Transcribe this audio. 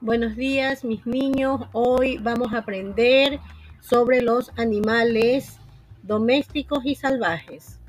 Buenos días, mis niños. Hoy vamos a aprender sobre los animales domésticos y salvajes.